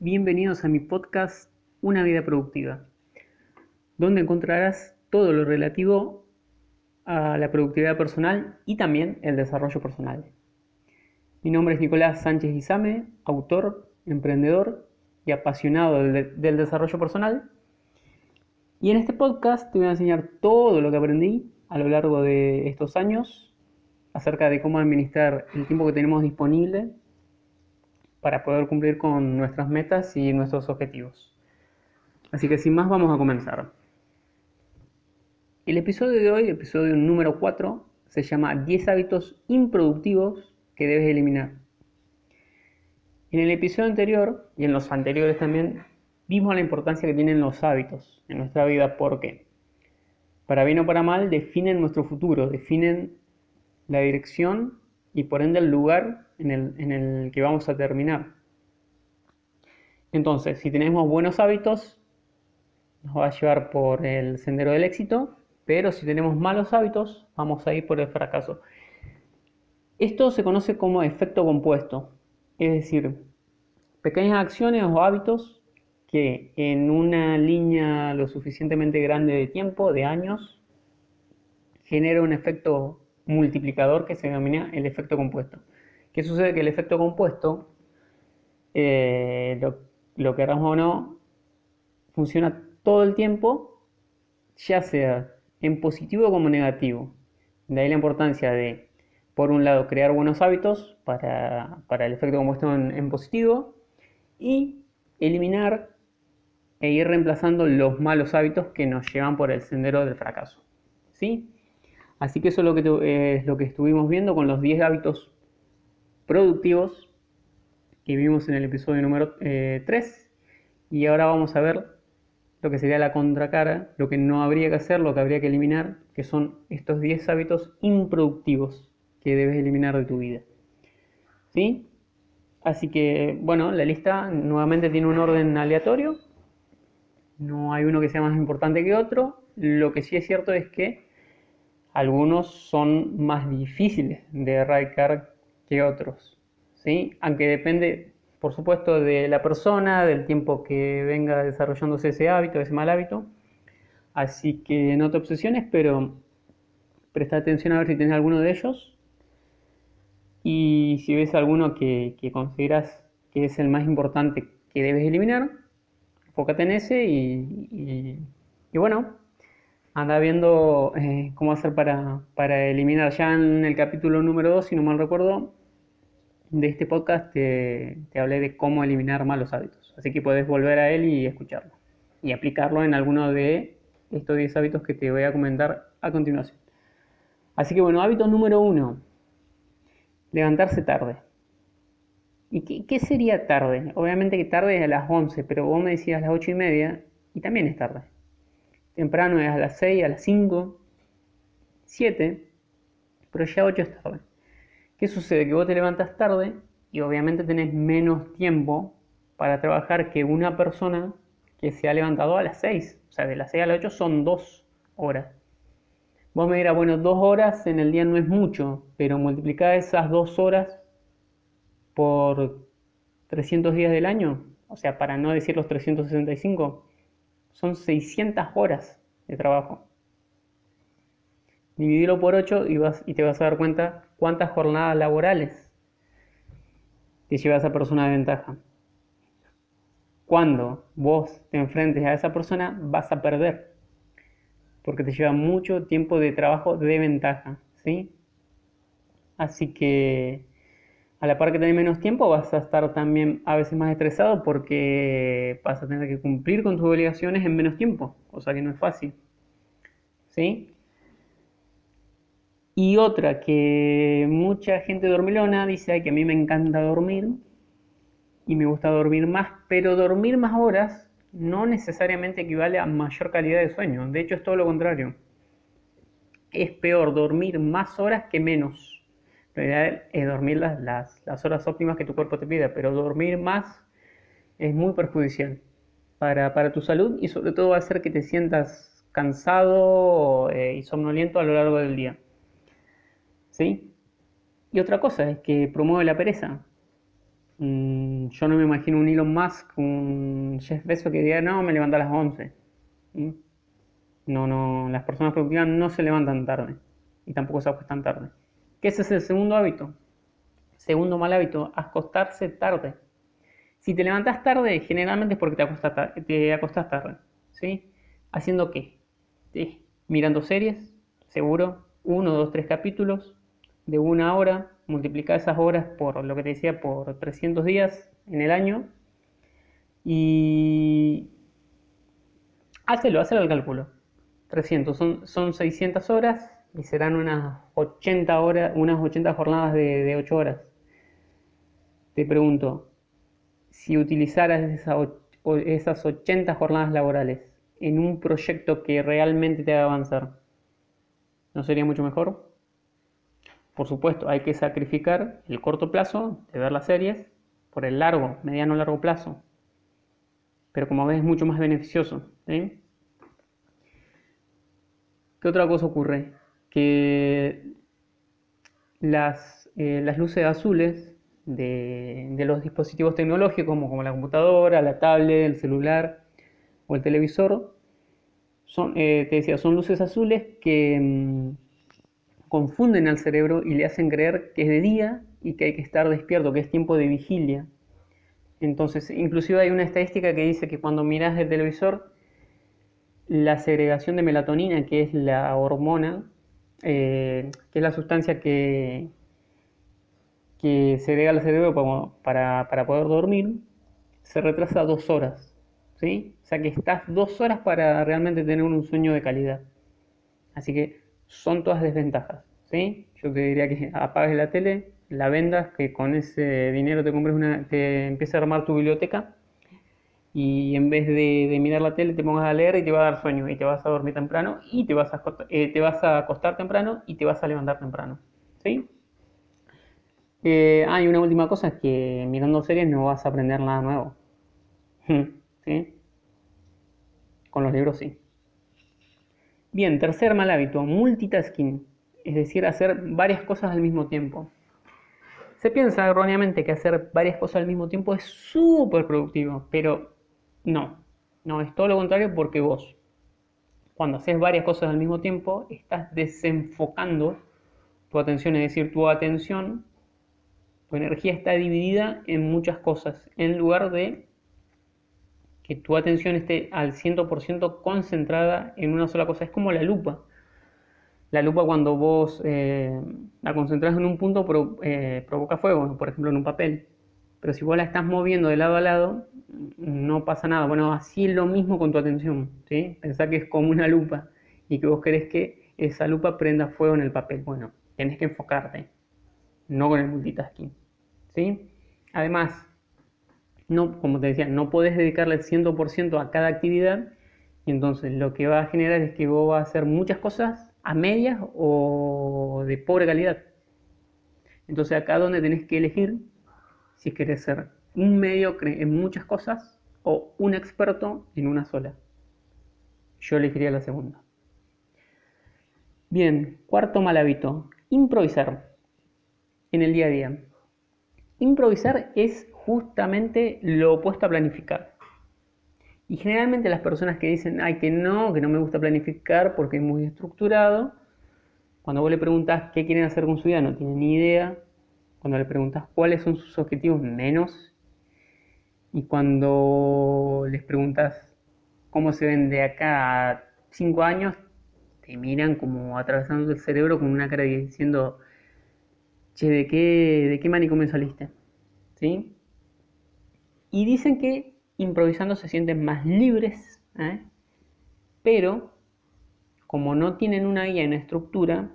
bienvenidos a mi podcast Una vida productiva, donde encontrarás todo lo relativo a la productividad personal y también el desarrollo personal. Mi nombre es Nicolás Sánchez Izame, autor, emprendedor y apasionado del, del desarrollo personal. Y en este podcast te voy a enseñar todo lo que aprendí a lo largo de estos años acerca de cómo administrar el tiempo que tenemos disponible para poder cumplir con nuestras metas y nuestros objetivos. Así que sin más vamos a comenzar. El episodio de hoy, episodio número 4, se llama 10 hábitos improductivos que debes eliminar. En el episodio anterior y en los anteriores también vimos la importancia que tienen los hábitos en nuestra vida porque, para bien o para mal, definen nuestro futuro, definen la dirección y por ende el lugar en el, que vamos a terminar. Entonces, si tenemos buenos hábitos, nos va a llevar por el sendero del éxito, pero si tenemos malos hábitos, vamos a ir por el fracaso. Esto se conoce como efecto compuesto, es decir, pequeñas acciones o hábitos que en una línea lo suficientemente grande de tiempo, de años, genera un efecto multiplicador que se denomina el efecto compuesto. ¿Qué sucede? Que el efecto compuesto, eh, lo, lo queramos o no, funciona todo el tiempo, ya sea en positivo como negativo. De ahí la importancia de, por un lado, crear buenos hábitos para, el efecto compuesto en, en, positivo y eliminar e ir reemplazando los malos hábitos que nos llevan por el sendero del fracaso. ¿Sí? Así que eso es lo que, es lo que estuvimos viendo con los 10 hábitos productivos que vimos en el episodio número 3. Eh, y ahora vamos a ver lo que sería la contracara, lo que no habría que hacer, lo que habría que eliminar, que son estos 10 hábitos improductivos que debes eliminar de tu vida. ¿Sí? Así que, bueno, la lista nuevamente tiene un orden aleatorio. No hay uno que sea más importante que otro. Lo que sí es cierto es que algunos son más difíciles de erradicar que otros, ¿sí? Aunque depende, por supuesto, de la persona, del tiempo que venga desarrollándose ese hábito, ese mal hábito. Así que no te obsesiones, pero presta atención a ver si tienes alguno de ellos. Y si ves alguno que, consideras que es el más importante que debes eliminar, enfócate en ese y, y bueno, anda viendo eh, cómo hacer para, eliminar. Ya en el capítulo número 2, si no mal recuerdo, de este podcast te, hablé de cómo eliminar malos hábitos. Así que puedes volver a él y escucharlo. Y aplicarlo en alguno de estos 10 hábitos que te voy a comentar a continuación. Así que bueno, hábito número 1. Levantarse tarde. ¿Y qué, qué, sería tarde? Obviamente que tarde es a las 11, pero vos me decías a las 8 y media y también es tarde temprano es a las 6, a las 5, 7, pero ya 8 es tarde. ¿Qué sucede? Que vos te levantas tarde y obviamente tenés menos tiempo para trabajar que una persona que se ha levantado a las 6. O sea, de las 6 a las 8 son 2 horas. Vos me dirás, bueno, 2 horas en el día no es mucho, pero multiplicá esas 2 horas por 300 días del año, o sea, para no decir los 365, son 600 horas de trabajo. Divídelo por 8 y, vas, y te vas a dar cuenta cuántas jornadas laborales te lleva esa persona de ventaja. Cuando vos te enfrentes a esa persona, vas a perder. Porque te lleva mucho tiempo de trabajo de ventaja. ¿sí? Así que a la par que tenés menos tiempo, vas a estar también a veces más estresado porque vas a tener que cumplir con tus obligaciones en menos tiempo, cosa que no es fácil. ¿Sí? Y otra que mucha gente dormilona dice que a mí me encanta dormir y me gusta dormir más, pero dormir más horas no necesariamente equivale a mayor calidad de sueño. De hecho, es todo lo contrario. Es peor dormir más horas que menos realidad es dormir las, las, horas óptimas que tu cuerpo te pida, pero dormir más es muy perjudicial para, tu salud y sobre todo va a hacer que te sientas cansado eh, y somnoliento a lo largo del día. ¿Sí? Y otra cosa es que promueve la pereza. Mm, yo no me imagino un Elon Musk, un Jeff Bezos que diga, no, me levanto a las 11. ¿Mm? No, no, las personas productivas no se levantan tarde y tampoco se acuestan tarde. ¿Qué ese es el segundo hábito? Segundo mal hábito, acostarse tarde. Si te levantas tarde, generalmente es porque te acostas, te tarde. ¿Sí? ¿Haciendo qué? Mirando series, seguro, uno, dos, tres capítulos de una hora, multiplica esas horas por lo que te decía, por 300 días en el año y hácelo, hazlo el cálculo. 300, son, son 600 horas y serán unas 80, horas, unas 80 jornadas de, de 8 horas. Te pregunto, si utilizaras esas 80 jornadas laborales en un proyecto que realmente te haga avanzar, ¿no sería mucho mejor? Por supuesto, hay que sacrificar el corto plazo de ver las series por el largo, mediano largo plazo. Pero como ves es mucho más beneficioso. ¿Qué otra cosa ocurre? Que las, eh, las luces azules de, los dispositivos tecnológicos como, la computadora, la tablet, el celular o el televisor, son, eh, te decía, son luces azules que mm, confunden al cerebro y le hacen creer que es de día y que hay que estar despierto, que es tiempo de vigilia. Entonces, inclusive hay una estadística que dice que cuando miras el televisor, la segregación de melatonina, que es la hormona, eh, que es la sustancia que, que segrega el cerebro para, poder dormir, se retrasa dos horas. ¿sí? O sea que estás dos horas para realmente tener un sueño de calidad. Así que son todas desventajas. ¿sí? Yo te diría que apagues la tele, la vendas, que con ese dinero te compres una, te empieces a armar tu biblioteca y en vez de, mirar la tele te pongas a leer y te va a dar sueño y te vas a dormir temprano y te vas a, eh, te vas a acostar temprano y te vas a levantar temprano. ¿sí? Eh, ah, y una última cosa es que mirando series no vas a aprender nada nuevo. ¿Sí? Con los libros sí. Bien, tercer mal hábito, multitasking, es decir, hacer varias cosas al mismo tiempo. Se piensa erróneamente que hacer varias cosas al mismo tiempo es súper productivo, pero no, no, es todo lo contrario porque vos, cuando haces varias cosas al mismo tiempo, estás desenfocando tu atención, es decir, tu atención tu energía está dividida en muchas cosas, en lugar de que tu atención esté al 100% concentrada en una sola cosa. Es como la lupa. La lupa cuando vos eh, la concentras en un punto eh, provoca fuego, por ejemplo en un papel. Pero si vos la estás moviendo de lado a lado, no pasa nada. Bueno, así es lo mismo con tu atención. ¿sí? Pensá que es como una lupa y que vos querés que esa lupa prenda fuego en el papel. Bueno, tenés que enfocarte no con el multitasking. ¿sí? Además, no, como te decía, no puedes dedicarle el 100% a cada actividad y entonces lo que va a generar es que vos vas a hacer muchas cosas a medias o de pobre calidad. Entonces acá donde tenés que elegir si querés ser un mediocre en muchas cosas o un experto en una sola. Yo elegiría la segunda. Bien, cuarto mal hábito, improvisar en el día a día. Improvisar es justamente lo opuesto a planificar. Y generalmente las personas que dicen, ay, que no, que no me gusta planificar porque es muy estructurado, cuando vos le preguntas qué quieren hacer con su vida, no tienen ni idea. Cuando le preguntas cuáles son sus objetivos, menos. Y cuando les preguntas cómo se ven de acá a cinco años, te miran como atravesando el cerebro con una cara diciendo, che, ¿de qué, de qué manicomio saliste? ¿Sí? Y dicen que improvisando se sienten más libres, ¿eh? pero como no tienen una guía, una estructura,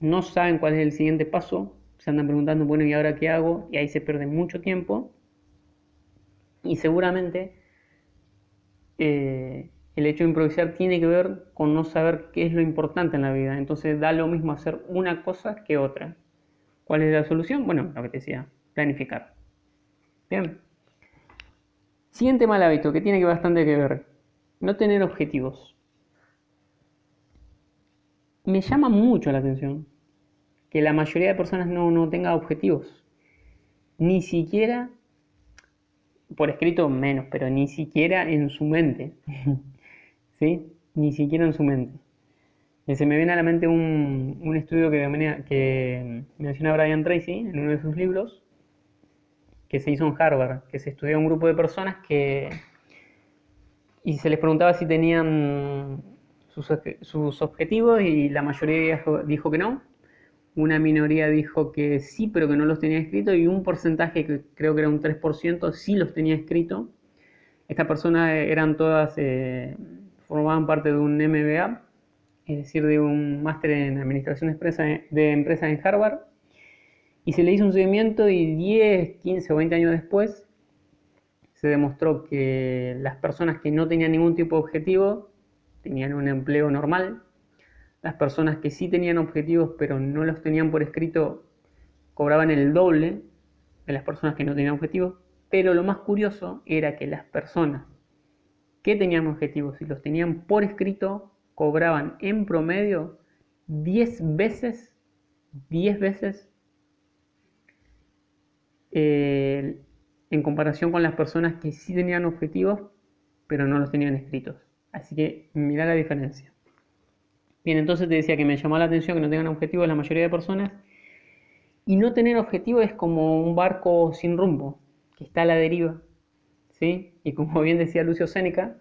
no saben cuál es el siguiente paso, se andan preguntando, bueno, ¿y ahora qué hago? Y ahí se pierde mucho tiempo. Y seguramente eh, el hecho de improvisar tiene que ver con no saber qué es lo importante en la vida. Entonces da lo mismo hacer una cosa que otra. ¿Cuál es la solución? Bueno, lo que te decía, planificar. Bien. Siguiente mal hábito que tiene bastante que ver. No tener objetivos. Me llama mucho la atención que la mayoría de personas no, no tenga objetivos. Ni siquiera por escrito menos, pero ni siquiera en su mente. ¿Sí? Ni siquiera en su mente. Y se me viene a la mente un, un estudio que, que menciona Brian Tracy en uno de sus libros, que se hizo en Harvard, que se estudió un grupo de personas que... y se les preguntaba si tenían sus, sus objetivos y la mayoría dijo que no, una minoría dijo que sí, pero que no los tenía escrito, y un porcentaje, que creo que era un 3%, sí los tenía escrito. Estas personas eran todas, eh, formaban parte de un MBA, es decir, de un máster en Administración de Empresas en Harvard, y se le hizo un seguimiento y 10, 15 o 20 años después se demostró que las personas que no tenían ningún tipo de objetivo tenían un empleo normal, las personas que sí tenían objetivos pero no los tenían por escrito cobraban el doble de las personas que no tenían objetivos. Pero lo más curioso era que las personas que tenían objetivos y los tenían por escrito cobraban en promedio 10 veces, 10 veces eh, en comparación con las personas que sí tenían objetivos pero no los tenían escritos. Así que mira la diferencia. Bien, entonces te decía que me llamó la atención que no tengan objetivos la mayoría de personas. Y no tener objetivo es como un barco sin rumbo, que está a la deriva. ¿sí? Y como bien decía Lucio Séneca,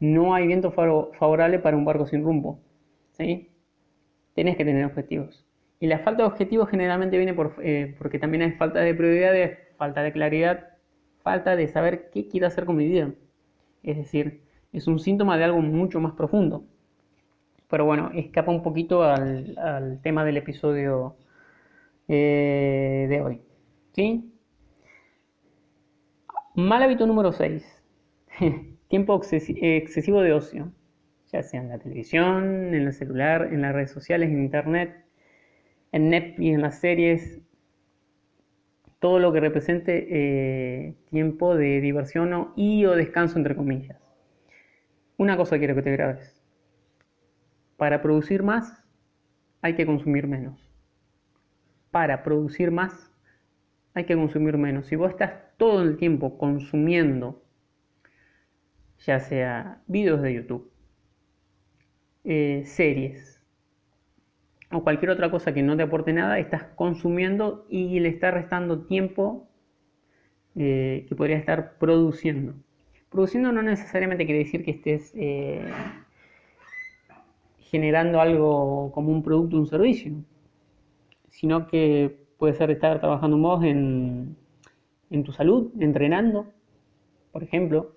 no hay viento favorable para un barco sin rumbo. ¿sí? Tenés que tener objetivos. Y la falta de objetivos generalmente viene por, eh, porque también hay falta de prioridades, falta de claridad, falta de saber qué quiero hacer con mi vida. Es decir, es un síntoma de algo mucho más profundo pero bueno, escapa un poquito al, tema del episodio eh, de hoy. ¿Sí? Mal hábito número 6. Tiempo excesivo de ocio, ya sea en la televisión, en el celular, en las redes sociales, en internet, en Netflix, en las series, todo lo que represente eh, tiempo de diversión y o descanso entre comillas. Una cosa quiero que te grabes para producir más hay que consumir menos. Para producir más hay que consumir menos. Si vos estás todo el tiempo consumiendo, ya sea vídeos de YouTube, eh, series o cualquier otra cosa que no te aporte nada, estás consumiendo y le está restando tiempo eh, que podría estar produciendo. Produciendo no necesariamente quiere decir que estés eh, generando algo como un producto un servicio, sino que puede ser estar trabajando vos en tu salud, entrenando, por ejemplo.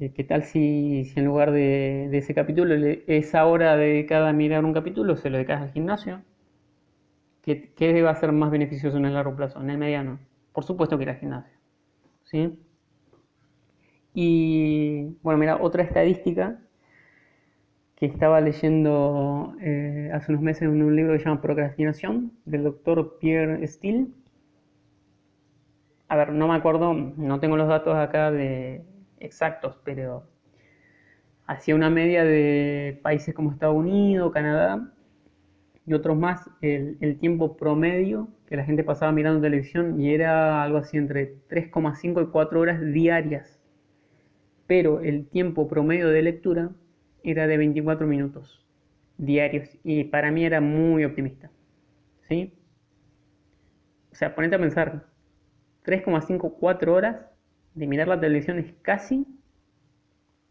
Eh, ¿Qué tal si, si en lugar de, ese capítulo, esa hora dedicada a mirar un capítulo, se lo dedicas al gimnasio? ¿Qué, ¿Qué, va a ser más beneficioso en el largo plazo, en el mediano? Por supuesto que ir al gimnasio. ¿sí? Y bueno, mira, otra estadística que estaba leyendo eh, hace unos meses en un libro que se llama Procrastinación, del doctor Pierre Steele. A ver, no me acuerdo, no tengo los datos acá de exactos, pero hacía una media de países como Estados Unidos, Canadá y otros más, el, tiempo promedio que la gente pasaba mirando televisión y era algo así entre 3,5 y 4 horas diarias. Pero el tiempo promedio de lectura era de 24 minutos diarios y para mí era muy optimista. ¿Sí? O sea, ponete a pensar, 3,5, 4 horas de mirar la televisión es casi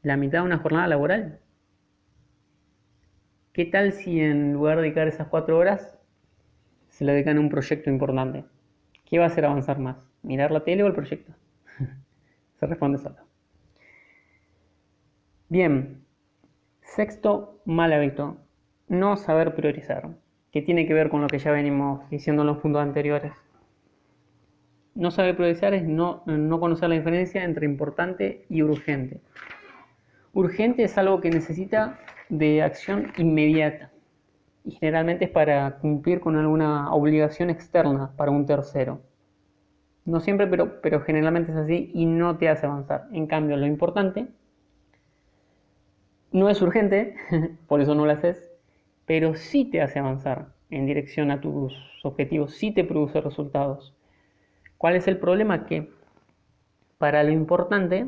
la mitad de una jornada laboral. ¿Qué tal si en lugar de dedicar esas 4 horas se le dedican a un proyecto importante? ¿Qué va a hacer avanzar más? ¿Mirar la tele o el proyecto? se responde solo. Bien, Sexto mal hábito, no saber priorizar, que tiene que ver con lo que ya venimos diciendo en los puntos anteriores. No saber priorizar es no, no conocer la diferencia entre importante y urgente. Urgente es algo que necesita de acción inmediata y generalmente es para cumplir con alguna obligación externa para un tercero. No siempre, pero, pero generalmente es así y no te hace avanzar. En cambio, lo importante no es urgente, por eso no lo haces, pero sí te hace avanzar en dirección a tus objetivos, sí te produce resultados. ¿Cuál es el problema? Que para lo importante,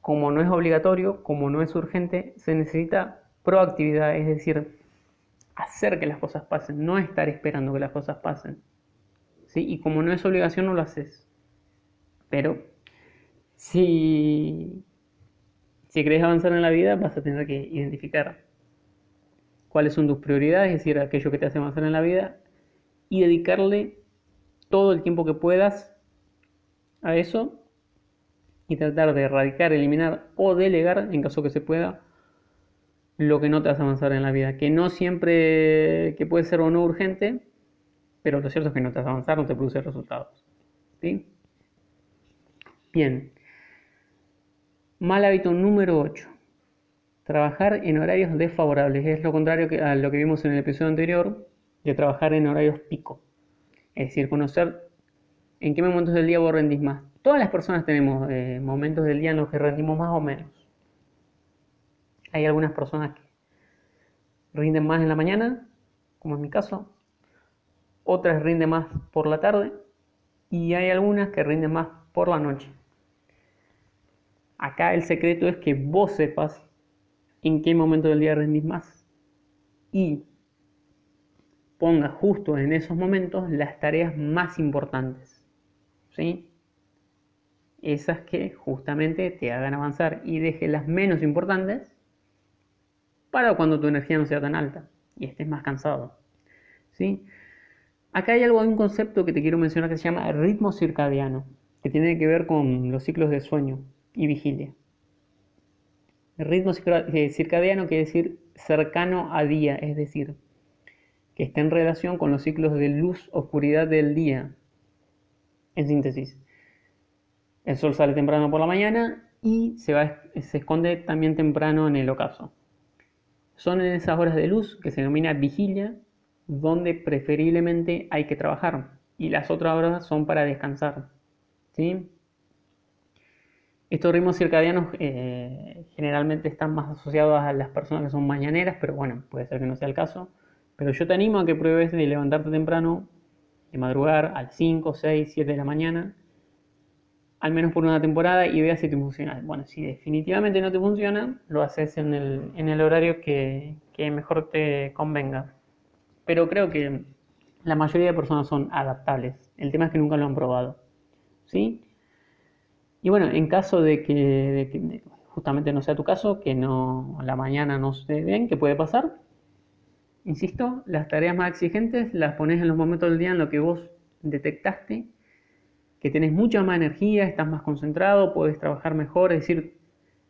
como no es obligatorio, como no es urgente, se necesita proactividad, es decir, hacer que las cosas pasen, no estar esperando que las cosas pasen. ¿Sí? Y como no es obligación, no lo haces. Pero si, si querés avanzar en la vida, vas a tener que identificar cuáles son tus prioridades, es decir, aquello que te hace avanzar en la vida, y dedicarle todo el tiempo que puedas a eso y tratar de erradicar, eliminar o delegar, en caso que se pueda, lo que no te hace avanzar en la vida. Que no siempre, que puede ser o no urgente, pero lo cierto es que no te hace avanzar, no te produce resultados. ¿sí? Bien. Mal hábito número 8. Trabajar en horarios desfavorables. Es lo contrario a lo que vimos en el episodio anterior, de trabajar en horarios pico. Es decir, conocer en qué momentos del día vos rendís más. Todas las personas tenemos eh, momentos del día en los que rendimos más o menos. Hay algunas personas que rinden más en la mañana, como en mi caso. Otras rinden más por la tarde. Y hay algunas que rinden más por la noche. Acá el secreto es que vos sepas en qué momento del día rendís más. Y ponga justo en esos momentos las tareas más importantes. ¿Sí? Esas que justamente te hagan avanzar y deje las menos importantes para cuando tu energía no sea tan alta y estés más cansado. ¿Sí? Acá hay algo, hay un concepto que te quiero mencionar que se llama ritmo circadiano, que tiene que ver con los ciclos de sueño y vigilia. El ritmo eh, circadiano quiere decir cercano a día, es decir, que está en relación con los ciclos de luz-oscuridad del día. En síntesis, el sol sale temprano por la mañana y se, va, se esconde también temprano en el ocaso. Son en esas horas de luz que se denomina vigilia, donde preferiblemente hay que trabajar y las otras horas son para descansar. ¿sí? Estos ritmos circadianos eh, generalmente están más asociados a las personas que son mañaneras, pero bueno, puede ser que no sea el caso. Pero yo te animo a que pruebes de levantarte temprano, de madrugar a las 5, 6, 7 de la mañana, al menos por una temporada y veas si te funciona. Bueno, si definitivamente no te funciona, lo haces en el, horario que, que mejor te convenga. Pero creo que la mayoría de personas son adaptables. El tema es que nunca lo han probado. ¿Sí? Y bueno, en caso de que, justamente no sea tu caso, que no la mañana no se ven, ¿qué puede pasar? Insisto, las tareas más exigentes las pones en los momentos del día en los que vos detectaste que tenés mucha más energía, estás más concentrado, puedes trabajar mejor, es decir,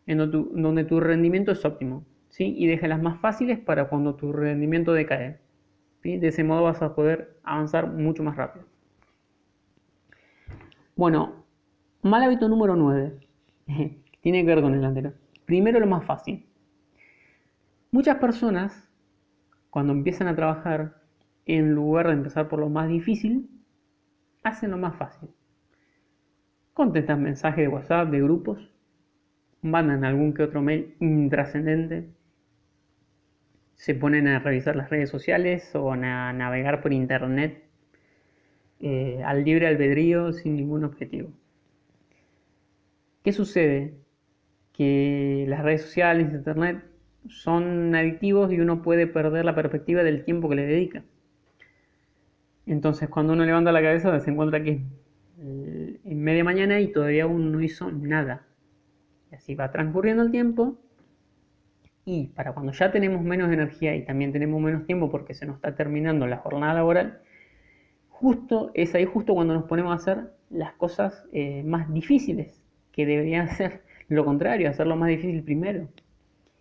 en donde tu, rendimiento es óptimo, ¿sí? Y las más fáciles para cuando tu rendimiento decae. De ese modo vas a poder avanzar mucho más rápido. Bueno, mal hábito número 9. Tiene que ver con el anterior. Primero lo más fácil. Muchas personas, cuando empiezan a trabajar, en lugar de empezar por lo más difícil, hacen lo más fácil. Contestan mensajes de WhatsApp, de grupos, mandan algún que otro mail intrascendente, se ponen a revisar las redes sociales o a navegar por internet eh, al libre albedrío sin ningún objetivo. ¿Qué sucede? Que las redes sociales, internet, son adictivos y uno puede perder la perspectiva del tiempo que le dedica. Entonces, cuando uno levanta la cabeza, se encuentra que eh, en media mañana y todavía uno no hizo nada. Y así va transcurriendo el tiempo y para cuando ya tenemos menos energía y también tenemos menos tiempo porque se nos está terminando la jornada laboral, justo es ahí justo cuando nos ponemos a hacer las cosas eh, más difíciles, que deberían ser lo contrario, hacerlo más difícil primero.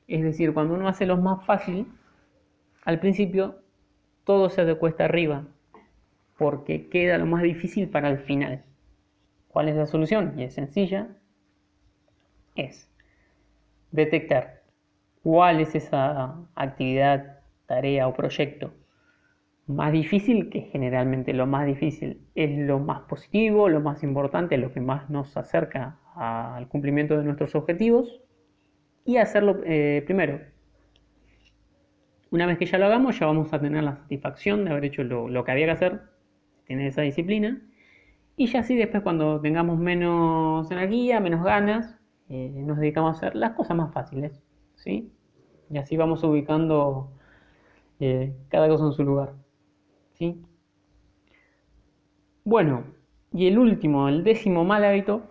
Es decir, cuando uno hace lo más fácil, al principio todo se hace cuesta arriba, porque queda lo más difícil para el final. ¿Cuál es la solución? Y es sencilla, es detectar cuál es esa actividad, tarea o proyecto más difícil, que generalmente lo más difícil es lo más positivo, lo más importante, lo que más nos acerca al cumplimiento de nuestros objetivos y hacerlo eh, primero. Una vez que ya lo hagamos, ya vamos a tener la satisfacción de haber hecho lo, que había que hacer, tener esa disciplina, Y ya así después cuando tengamos menos energía, menos ganas, eh, nos dedicamos a hacer las cosas más fáciles. ¿sí? Y así vamos ubicando eh, cada cosa en su lugar. ¿sí? Bueno, y el último, el décimo mal hábito,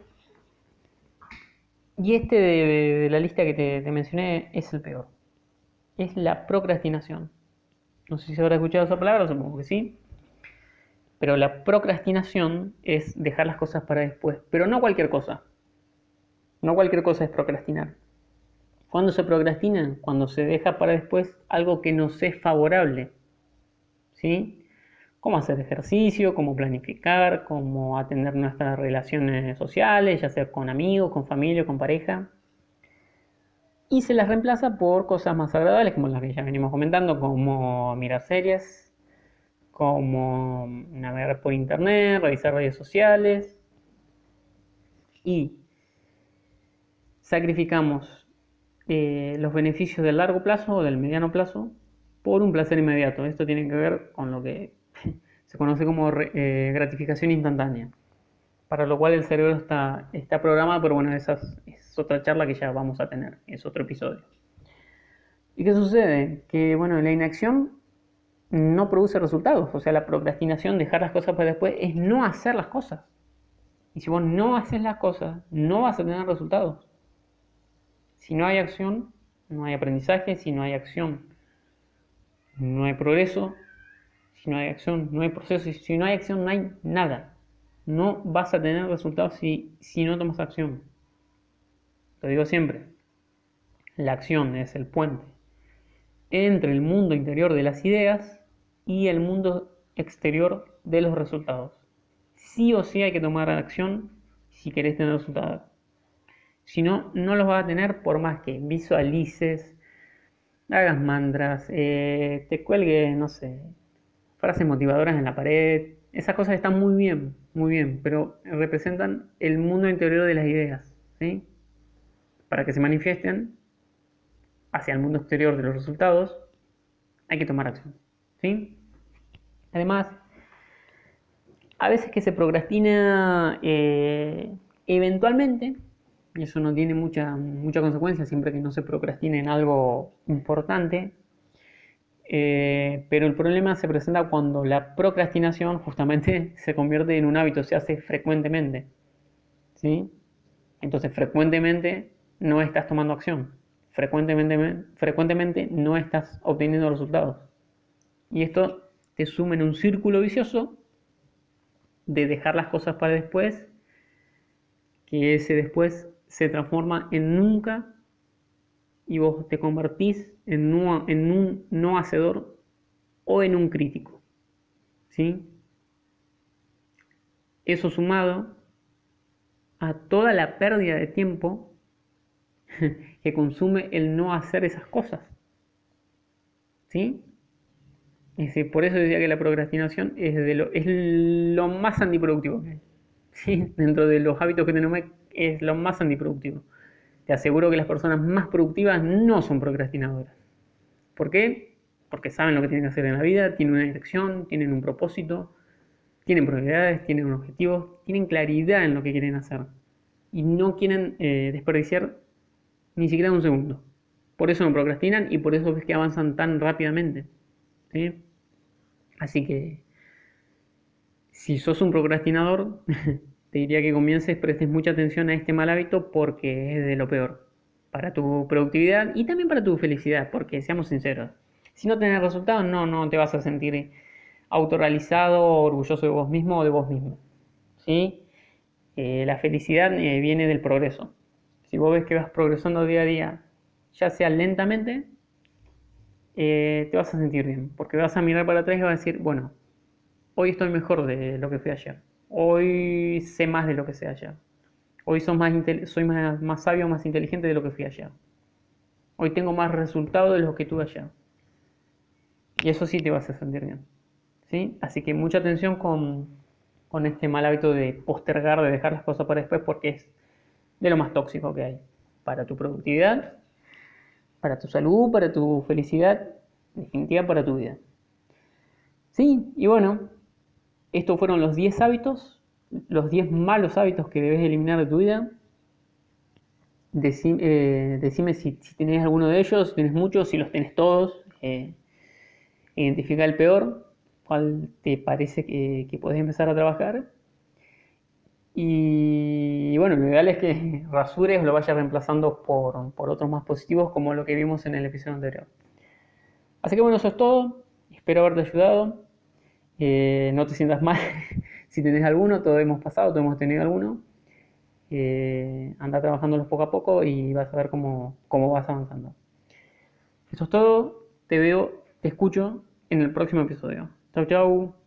y este de, la lista que te, mencioné es el peor, es la procrastinación. No sé si habrá escuchado esa palabra, supongo que sí. Pero la procrastinación es dejar las cosas para después. Pero no cualquier cosa. No cualquier cosa es procrastinar. ¿Cuándo se procrastina? Cuando se deja para después algo que nos es favorable. ¿Sí? Cómo hacer ejercicio, cómo planificar, cómo atender nuestras relaciones sociales, ya sea con amigos, con familia, con pareja. Y se las reemplaza por cosas más agradables, como las que ya venimos comentando, como mirar series, como navegar por internet, revisar redes sociales. Y sacrificamos eh, los beneficios del largo plazo o del mediano plazo por un placer inmediato. Esto tiene que ver con lo que se conoce como eh, gratificación instantánea, para lo cual el cerebro está, está programado, pero bueno, esa es otra charla que ya vamos a tener, es otro episodio. ¿Y qué sucede? Que bueno, la inacción no produce resultados, o sea, la procrastinación, dejar las cosas para después, es no hacer las cosas. Y si vos no haces las cosas, no vas a tener resultados. Si no hay acción, no hay aprendizaje, si no hay acción, no hay progreso, si no hay acción, no hay proceso. Si no hay acción, no hay nada. No vas a tener resultados si, si no tomas acción. Lo digo siempre. La acción es el puente entre el mundo interior de las ideas y el mundo exterior de los resultados. Sí o sí hay que tomar acción si querés tener resultados. Si no, no los vas a tener por más que visualices, hagas mantras, eh, te cuelgue, no sé, frases motivadoras en la pared. Esas cosas están muy bien, muy bien, pero representan el mundo interior de las ideas, ¿sí? Para que se manifiesten hacia el mundo exterior de los resultados, hay que tomar acción, ¿sí? Además, a veces que se procrastina eh, eventualmente, y eso no tiene mucha, mucha consecuencia siempre que no se procrastine en algo importante, eh, pero el problema se presenta cuando la procrastinación justamente se convierte en un hábito, se hace frecuentemente. ¿sí? Entonces, frecuentemente no estás tomando acción. Frecuentemente, frecuentemente no estás obteniendo resultados. Y esto te suma en un círculo vicioso de dejar las cosas para después, que ese después se transforma en nunca y vos te convertís en, un no hacedor o en un crítico. ¿Sí? Eso sumado a toda la pérdida de tiempo que consume el no hacer esas cosas. ¿Sí? por eso decía que la procrastinación es, de lo, es lo más antiproductivo ¿Sí? Dentro de los hábitos que tenemos es lo más antiproductivo. Te aseguro que las personas más productivas no son procrastinadoras. ¿Por qué? Porque saben lo que tienen que hacer en la vida, tienen una dirección, tienen un propósito, tienen prioridades, tienen un objetivo, tienen claridad en lo que quieren hacer. Y no quieren eh, desperdiciar ni siquiera un segundo. Por eso no procrastinan y por eso ves que avanzan tan rápidamente. Así que, si sos un procrastinador, te diría que comiences, prestes mucha atención a este mal hábito porque es de lo peor para tu productividad y también para tu felicidad, porque seamos sinceros, si no tenés resultados, no, no te vas a sentir autorrealizado, orgulloso de vos mismo o de vos mismo. ¿sí? Eh, la felicidad eh, viene del progreso. Si vos ves que vas progresando día a día, ya sea lentamente, eh, te vas a sentir bien, porque vas a mirar para atrás y vas a decir, bueno, hoy estoy mejor de lo que fui ayer Hoy sé más de lo que sé ayer. Hoy soy, más, soy más, sabio, más inteligente de lo que fui ayer. Hoy tengo más resultados de lo que tuve ayer. Y eso sí te vas a sentir bien. ¿sí? Así que mucha atención con, con este mal hábito de postergar, de dejar las cosas para después, porque es de lo más tóxico que hay. Para tu productividad, para tu salud, para tu felicidad, definitiva para tu vida. Sí, y bueno, estos fueron los 10 hábitos los 10 malos hábitos que debes eliminar de tu vida. Eh, decime si, si, tenés alguno de ellos, si tienes muchos, si los tenés todos. Eh, identifica el peor, cuál te parece que, que podés empezar a trabajar. Y, bueno, lo ideal es que rasures o lo vayas reemplazando por, por otros más positivos como lo que vimos en el episodio anterior. Así que bueno, eso es todo. Espero haberte ayudado. Eh, no te sientas mal si tenés alguno, todos hemos pasado, todos hemos tenido alguno. Eh, anda trabajándolos poco a poco y vas a ver cómo, cómo vas avanzando. Eso es todo. Te veo, te escucho en el próximo episodio. Chau, chau.